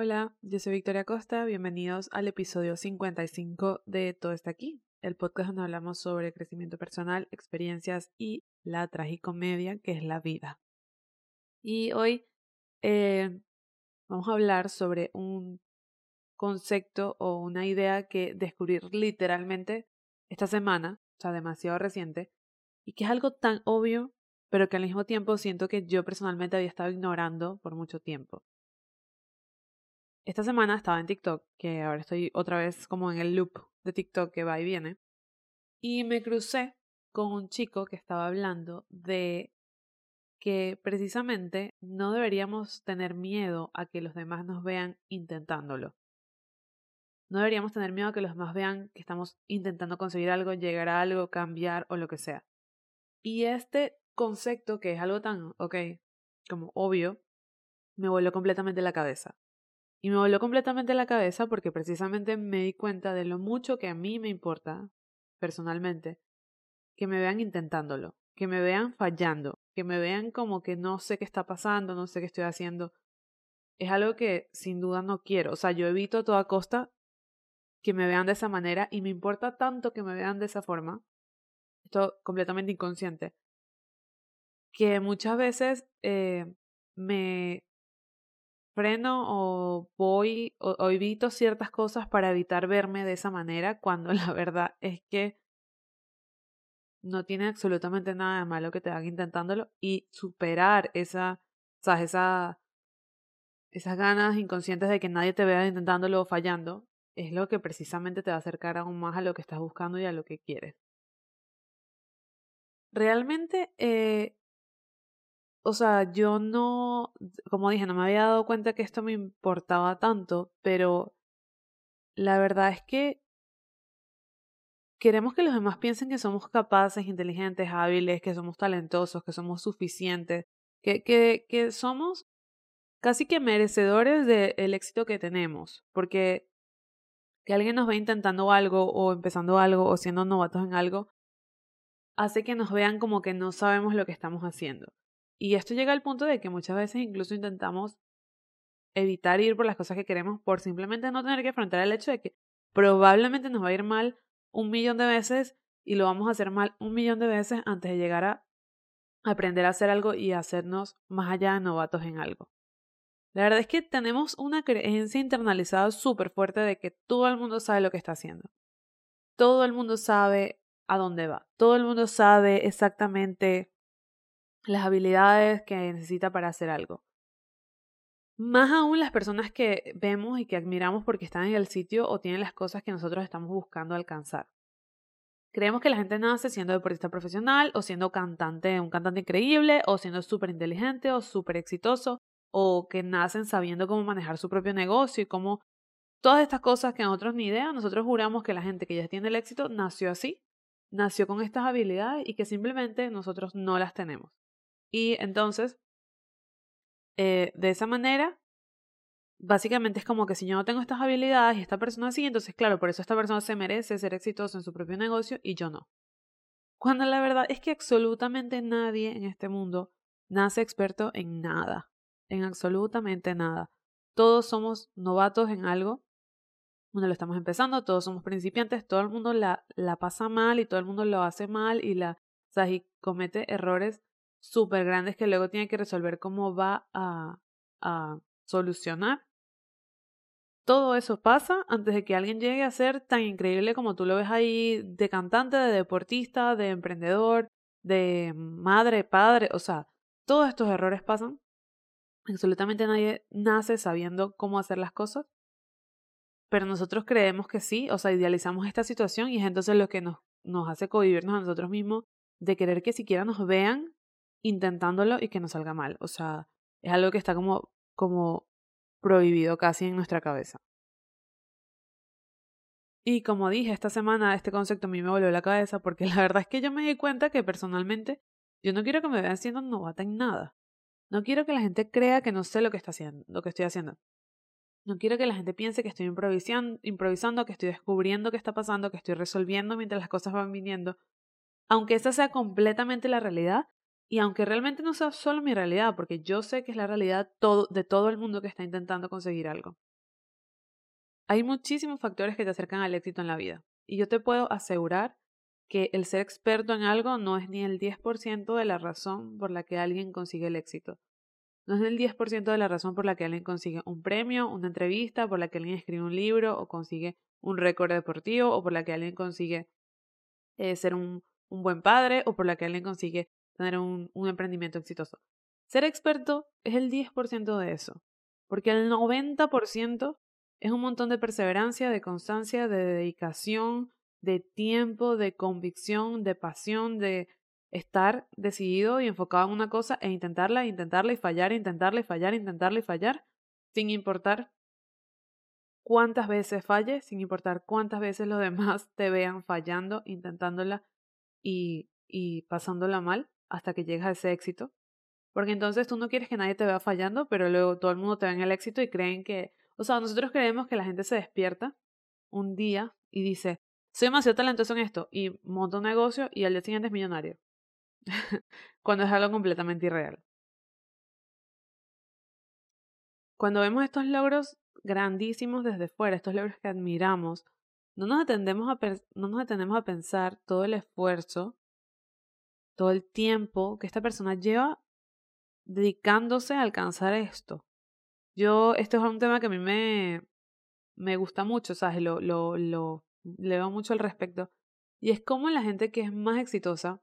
Hola, yo soy Victoria Costa, bienvenidos al episodio 55 de Todo está aquí, el podcast donde hablamos sobre crecimiento personal, experiencias y la tragicomedia que es la vida. Y hoy eh, vamos a hablar sobre un concepto o una idea que descubrí literalmente esta semana, o sea, demasiado reciente, y que es algo tan obvio, pero que al mismo tiempo siento que yo personalmente había estado ignorando por mucho tiempo. Esta semana estaba en TikTok, que ahora estoy otra vez como en el loop de TikTok que va y viene, y me crucé con un chico que estaba hablando de que precisamente no deberíamos tener miedo a que los demás nos vean intentándolo. No deberíamos tener miedo a que los demás vean que estamos intentando conseguir algo, llegar a algo, cambiar o lo que sea. Y este concepto, que es algo tan, ok, como obvio, me voló completamente la cabeza. Y me volvió completamente la cabeza porque precisamente me di cuenta de lo mucho que a mí me importa, personalmente, que me vean intentándolo, que me vean fallando, que me vean como que no sé qué está pasando, no sé qué estoy haciendo. Es algo que sin duda no quiero. O sea, yo evito a toda costa que me vean de esa manera y me importa tanto que me vean de esa forma. Esto completamente inconsciente. Que muchas veces eh, me freno o voy o, evito ciertas cosas para evitar verme de esa manera cuando la verdad es que no tiene absolutamente nada de malo que te haga intentándolo y superar esa, ¿sabes? Esa, esas ganas inconscientes de que nadie te vea intentándolo o fallando es lo que precisamente te va a acercar aún más a lo que estás buscando y a lo que quieres. Realmente eh, o sea, yo no, como dije, no me había dado cuenta que esto me importaba tanto, pero la verdad es que queremos que los demás piensen que somos capaces, inteligentes, hábiles, que somos talentosos, que somos suficientes, que, que, que somos casi que merecedores del éxito que tenemos, porque que alguien nos ve intentando algo o empezando algo o siendo novatos en algo, hace que nos vean como que no sabemos lo que estamos haciendo. Y esto llega al punto de que muchas veces incluso intentamos evitar ir por las cosas que queremos por simplemente no tener que afrontar el hecho de que probablemente nos va a ir mal un millón de veces y lo vamos a hacer mal un millón de veces antes de llegar a aprender a hacer algo y hacernos más allá de novatos en algo. La verdad es que tenemos una creencia internalizada súper fuerte de que todo el mundo sabe lo que está haciendo. Todo el mundo sabe a dónde va. Todo el mundo sabe exactamente las habilidades que necesita para hacer algo. Más aún las personas que vemos y que admiramos porque están en el sitio o tienen las cosas que nosotros estamos buscando alcanzar. Creemos que la gente nace siendo deportista profesional o siendo cantante, un cantante increíble o siendo súper inteligente o súper exitoso o que nacen sabiendo cómo manejar su propio negocio y cómo todas estas cosas que nosotros ni idea, nosotros juramos que la gente que ya tiene el éxito nació así, nació con estas habilidades y que simplemente nosotros no las tenemos. Y entonces, eh, de esa manera, básicamente es como que si yo no tengo estas habilidades y esta persona sí, entonces claro, por eso esta persona se merece ser exitosa en su propio negocio y yo no. Cuando la verdad es que absolutamente nadie en este mundo nace experto en nada, en absolutamente nada. Todos somos novatos en algo, cuando lo estamos empezando, todos somos principiantes, todo el mundo la, la pasa mal y todo el mundo lo hace mal y la, o y comete errores súper grandes que luego tiene que resolver cómo va a, a solucionar. Todo eso pasa antes de que alguien llegue a ser tan increíble como tú lo ves ahí de cantante, de deportista, de emprendedor, de madre, padre, o sea, todos estos errores pasan. Absolutamente nadie nace sabiendo cómo hacer las cosas. Pero nosotros creemos que sí, o sea, idealizamos esta situación y es entonces lo que nos, nos hace convivirnos a nosotros mismos de querer que siquiera nos vean intentándolo y que no salga mal. O sea, es algo que está como, como prohibido casi en nuestra cabeza. Y como dije, esta semana este concepto a mí me volvió la cabeza porque la verdad es que yo me di cuenta que personalmente yo no quiero que me vean siendo novata en nada. No quiero que la gente crea que no sé lo que, está haciendo, lo que estoy haciendo. No quiero que la gente piense que estoy improvisando, improvisando, que estoy descubriendo qué está pasando, que estoy resolviendo mientras las cosas van viniendo. Aunque esa sea completamente la realidad, y aunque realmente no sea solo mi realidad, porque yo sé que es la realidad de todo el mundo que está intentando conseguir algo. Hay muchísimos factores que te acercan al éxito en la vida. Y yo te puedo asegurar que el ser experto en algo no es ni el 10% de la razón por la que alguien consigue el éxito. No es el 10% de la razón por la que alguien consigue un premio, una entrevista, por la que alguien escribe un libro o consigue un récord deportivo o por la que alguien consigue eh, ser un, buen padre o por la que alguien consigue tener un, un emprendimiento exitoso. Ser experto es el 10% de eso, porque el 90% es un montón de perseverancia, de constancia, de dedicación, de tiempo, de convicción, de pasión, de estar decidido y enfocado en una cosa e intentarla, intentarla y fallar, intentarla y fallar, intentarla y fallar, sin importar cuántas veces falle, sin importar cuántas veces los demás te vean fallando, intentándola y, y pasándola mal hasta que llegas a ese éxito. Porque entonces tú no quieres que nadie te vea fallando, pero luego todo el mundo te ve en el éxito y creen que, o sea, nosotros creemos que la gente se despierta un día y dice, soy demasiado talentoso en esto y monto un negocio y al día siguiente es millonario. Cuando es algo completamente irreal. Cuando vemos estos logros grandísimos desde fuera, estos logros que admiramos, no nos, atendemos a no nos detenemos a pensar todo el esfuerzo, todo el tiempo que esta persona lleva dedicándose a alcanzar esto. Yo, esto es un tema que a mí me, me gusta mucho, ¿sabes? Lo, lo, lo mucho al respecto. Y es como la gente que es más exitosa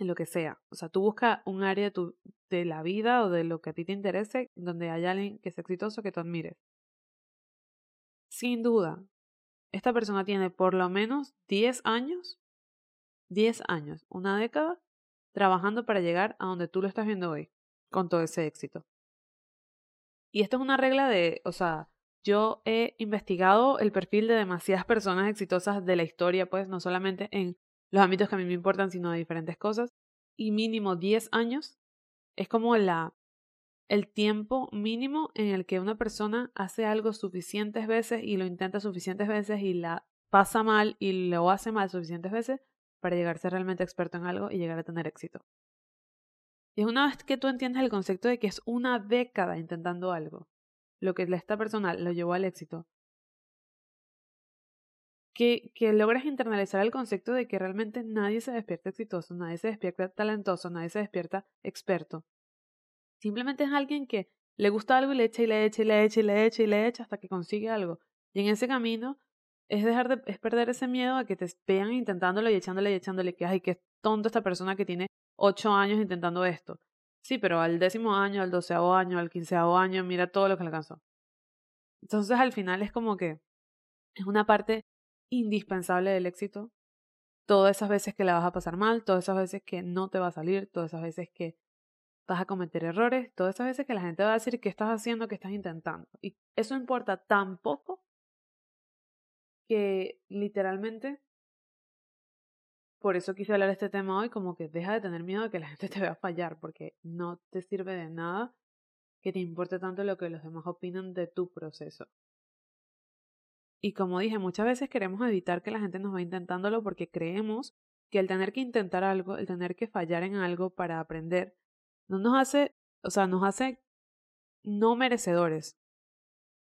en lo que sea. O sea, tú buscas un área de, tu, de la vida o de lo que a ti te interese donde haya alguien que sea exitoso que tú admires. Sin duda, esta persona tiene por lo menos 10 años, 10 años, una década, trabajando para llegar a donde tú lo estás viendo hoy, con todo ese éxito. Y esto es una regla de, o sea, yo he investigado el perfil de demasiadas personas exitosas de la historia, pues no solamente en los ámbitos que a mí me importan, sino de diferentes cosas. Y mínimo 10 años es como la, el tiempo mínimo en el que una persona hace algo suficientes veces y lo intenta suficientes veces y la pasa mal y lo hace mal suficientes veces para llegar a ser realmente experto en algo y llegar a tener éxito. Y es una vez que tú entiendes el concepto de que es una década intentando algo, lo que esta persona lo llevó al éxito, que, que logres internalizar el concepto de que realmente nadie se despierta exitoso, nadie se despierta talentoso, nadie se despierta experto. Simplemente es alguien que le gusta algo y le echa y le echa y le echa y le echa y le echa hasta que consigue algo. Y en ese camino es dejar de, es perder ese miedo a que te vean intentándolo y echándole y echándole que ay, qué tonto esta persona que tiene ocho años intentando esto. Sí, pero al décimo año, al doceavo año, al quinceavo año, mira todo lo que alcanzó. Entonces al final es como que es una parte indispensable del éxito. Todas esas veces que la vas a pasar mal, todas esas veces que no te va a salir, todas esas veces que vas a cometer errores, todas esas veces que la gente va a decir qué estás haciendo, qué estás intentando. Y eso importa tan poco que literalmente, por eso quise hablar de este tema hoy, como que deja de tener miedo de que la gente te vea fallar, porque no te sirve de nada que te importe tanto lo que los demás opinan de tu proceso. Y como dije, muchas veces queremos evitar que la gente nos vaya intentándolo porque creemos que el tener que intentar algo, el tener que fallar en algo para aprender, no nos hace, o sea, nos hace no merecedores,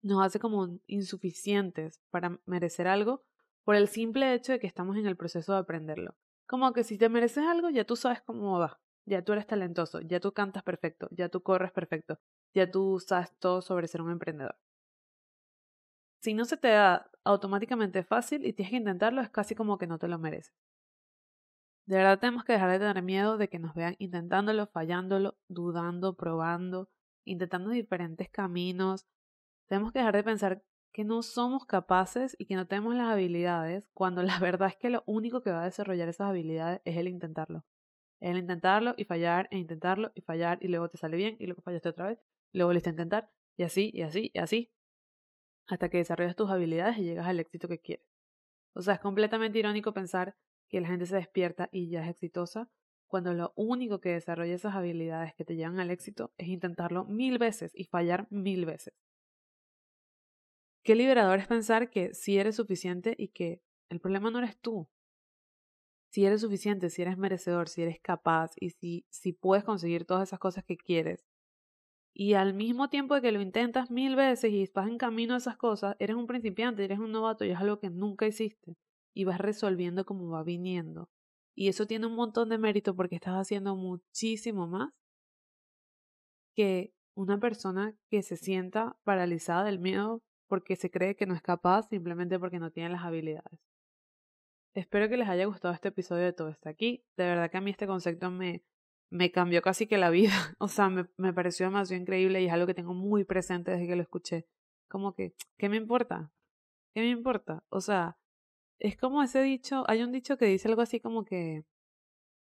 nos hace como insuficientes para merecer algo por el simple hecho de que estamos en el proceso de aprenderlo. Como que si te mereces algo, ya tú sabes cómo va, ya tú eres talentoso, ya tú cantas perfecto, ya tú corres perfecto, ya tú sabes todo sobre ser un emprendedor si no se te da automáticamente fácil y tienes que intentarlo, es casi como que no te lo mereces. De verdad tenemos que dejar de tener miedo de que nos vean intentándolo, fallándolo, dudando, probando, intentando diferentes caminos. Tenemos que dejar de pensar que no somos capaces y que no tenemos las habilidades, cuando la verdad es que lo único que va a desarrollar esas habilidades es el intentarlo. El intentarlo y fallar, e intentarlo y fallar, y luego te sale bien, y luego fallaste otra vez, luego volviste a intentar, y así, y así, y así, hasta que desarrollas tus habilidades y llegas al éxito que quieres. O sea, es completamente irónico pensar que la gente se despierta y ya es exitosa, cuando lo único que desarrolla esas habilidades que te llevan al éxito es intentarlo mil veces y fallar mil veces. Qué liberador es pensar que si eres suficiente y que el problema no eres tú. Si eres suficiente, si eres merecedor, si eres capaz y si, si puedes conseguir todas esas cosas que quieres, Y al mismo tiempo de que lo intentas mil veces y vas en camino a esas cosas, eres un principiante, eres un novato y es algo que nunca hiciste. Y vas resolviendo como va viniendo. Y eso tiene un montón de mérito porque estás haciendo muchísimo más que una persona que se sienta paralizada del miedo porque se cree que no es capaz simplemente porque no tiene las habilidades. Espero que les haya gustado este episodio de Todo está aquí. De verdad que a mí este concepto me, me cambió casi que la vida. O sea, me, me pareció demasiado increíble y es algo que tengo muy presente desde que lo escuché. Como que, ¿qué me importa? ¿Qué me importa? O sea, es como ese dicho, hay un dicho que dice algo así como que,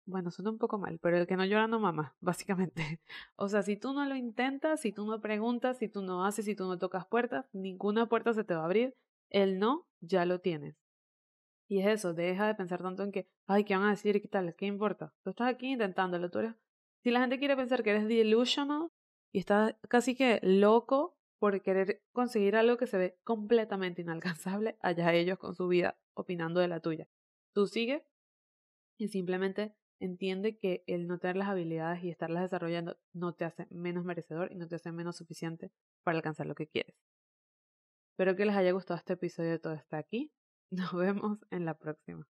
bueno, suena un poco mal, pero el que no llora no mama, básicamente. O sea, si tú no lo intentas, si tú no preguntas, si tú no haces, si tú no tocas puertas, ninguna puerta se te va a abrir. El no ya lo tienes. Y es eso, deja de pensar tanto en que, ay, ¿qué van a decir? ¿Qué tal? ¿Qué importa? Tú estás aquí intentándolo, tú eres... Si la gente quiere pensar que eres delusional y estás casi que loco por querer conseguir algo que se ve completamente inalcanzable, allá ellos con su vida opinando de la tuya. Tú sigue y simplemente entiende que el no tener las habilidades y estarlas desarrollando no te hace menos merecedor y no te hace menos suficiente para alcanzar lo que quieres. Espero que les haya gustado este episodio de Todo está aquí. Nos vemos en la próxima.